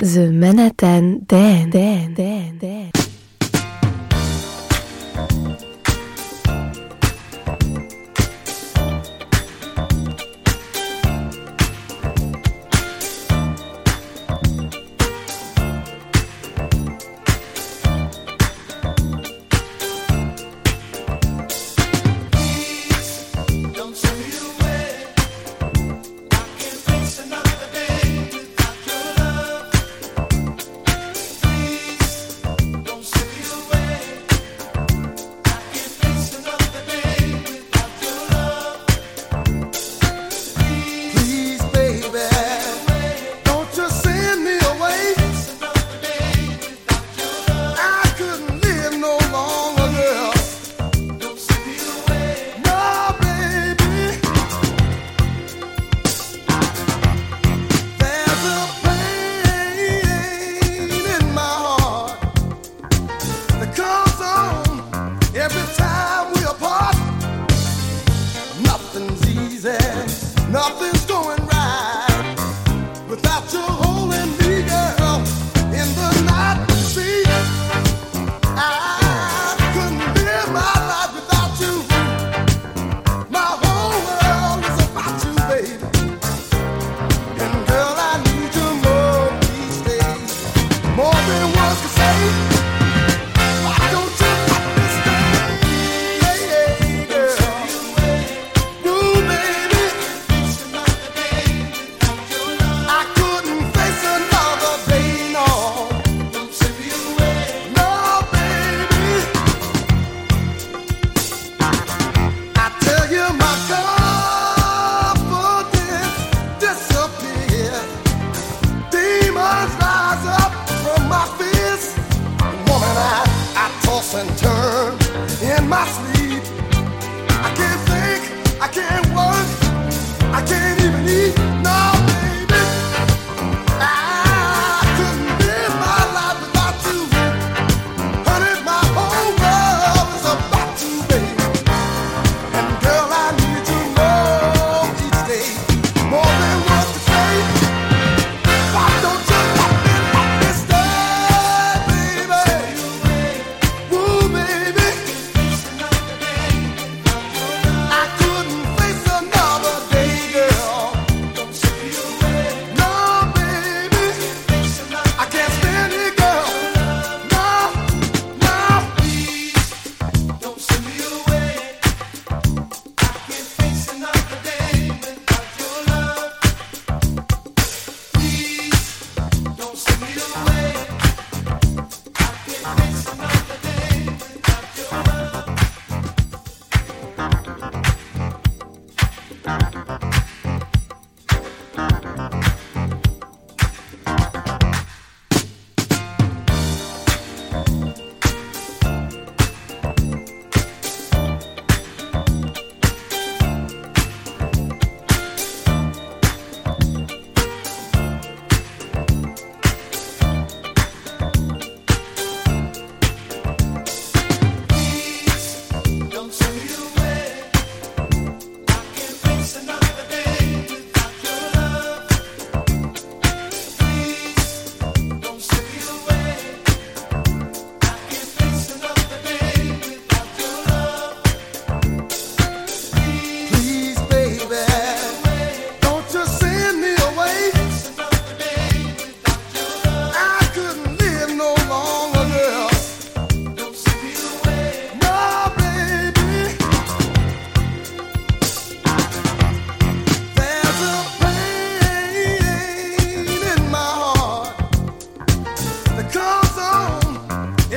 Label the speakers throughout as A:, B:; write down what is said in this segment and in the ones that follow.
A: The Manhattan Dan, Dan, Dan, Dan.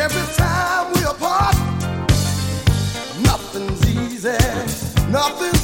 B: Every time
C: we apart, nothing's easy, nothing's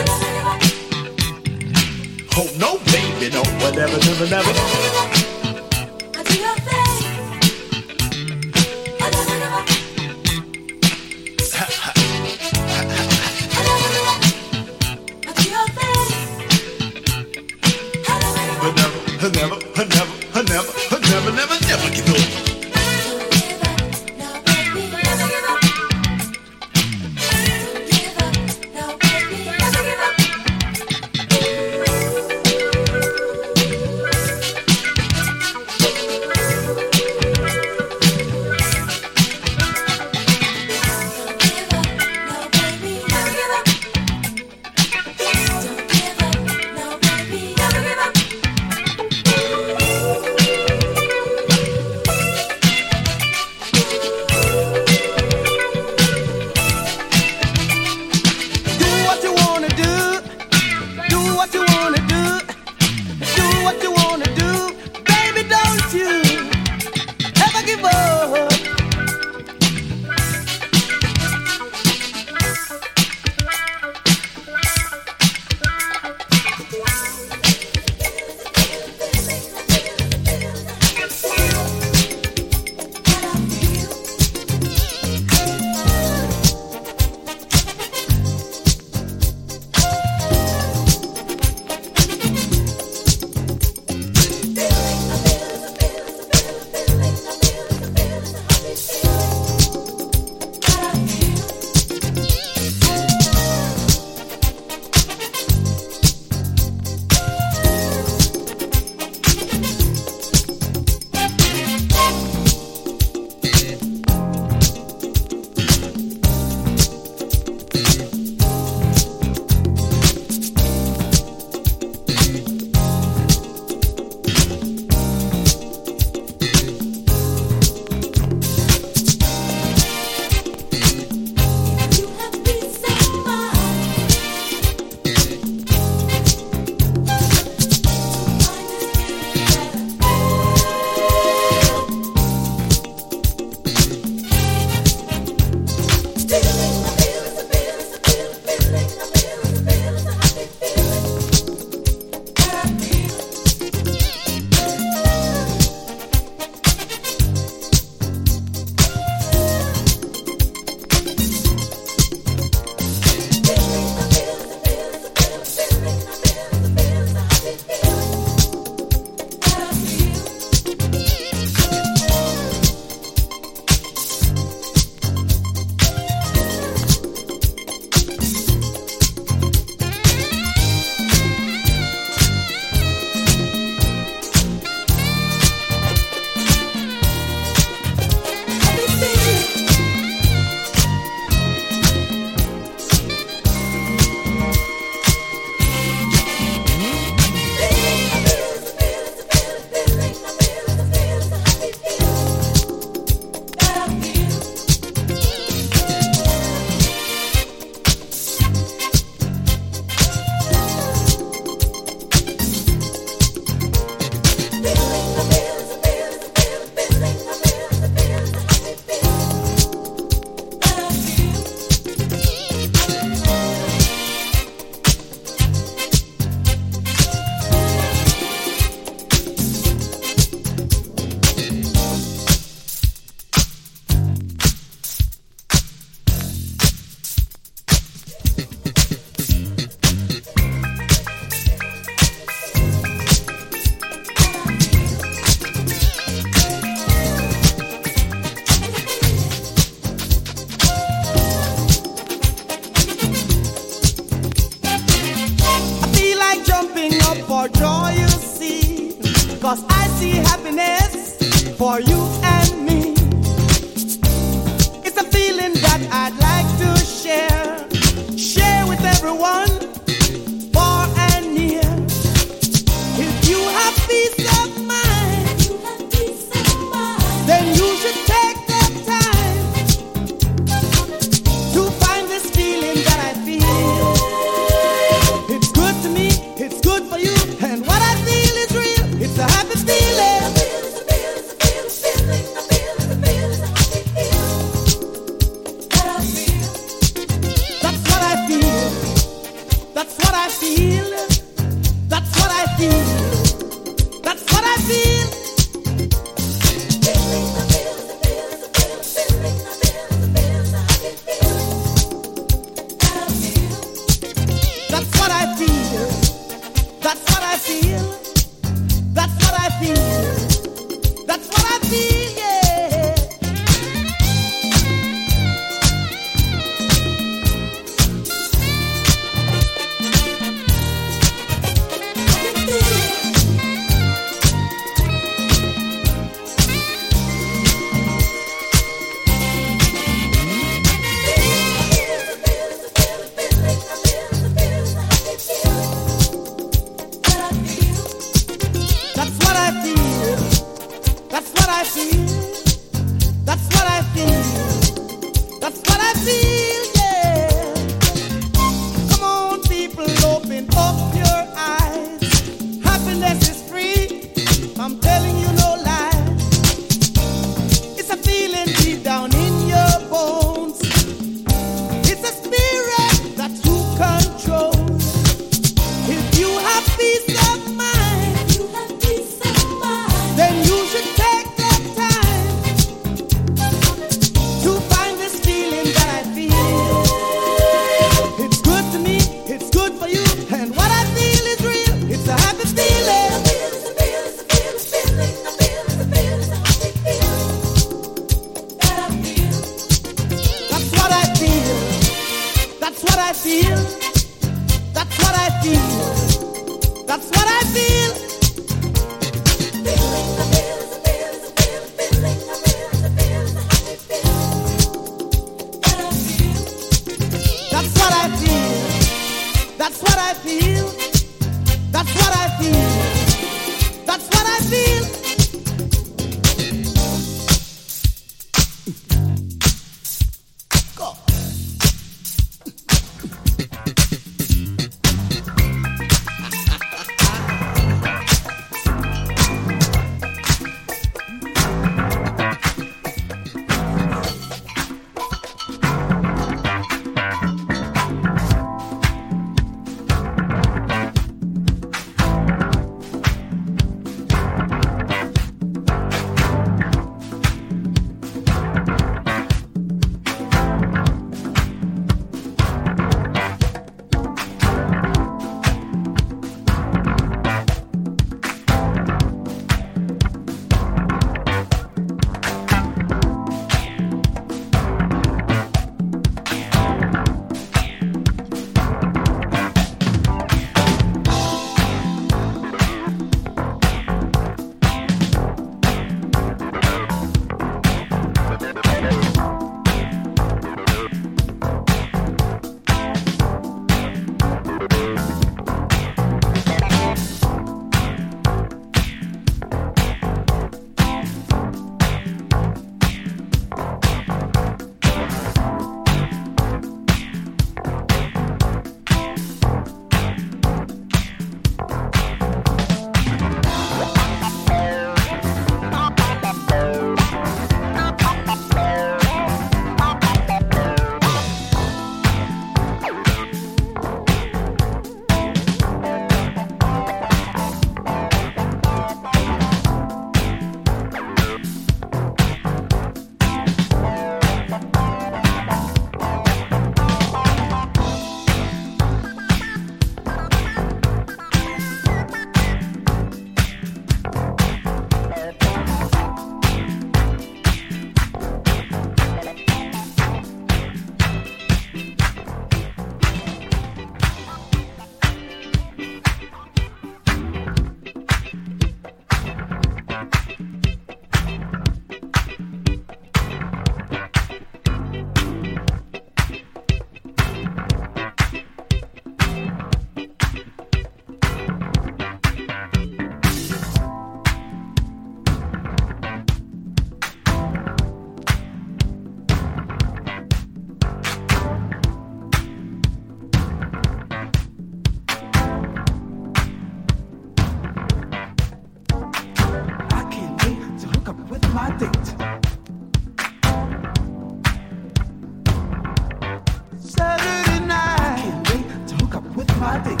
C: my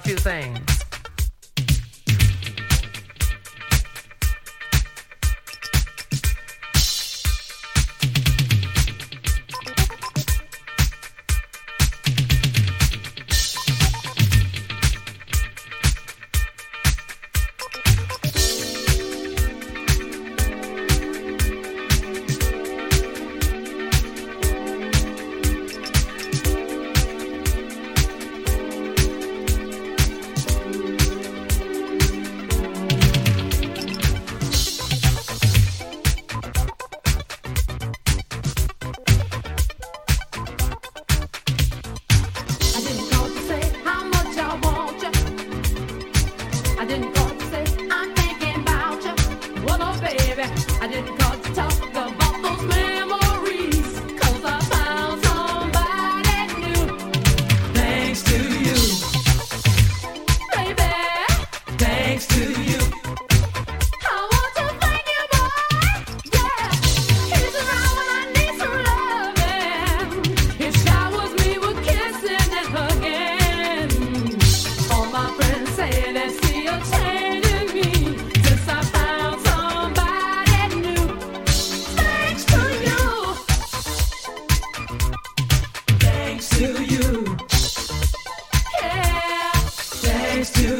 D: few things.
B: Thanks to you. Yeah. Thanks to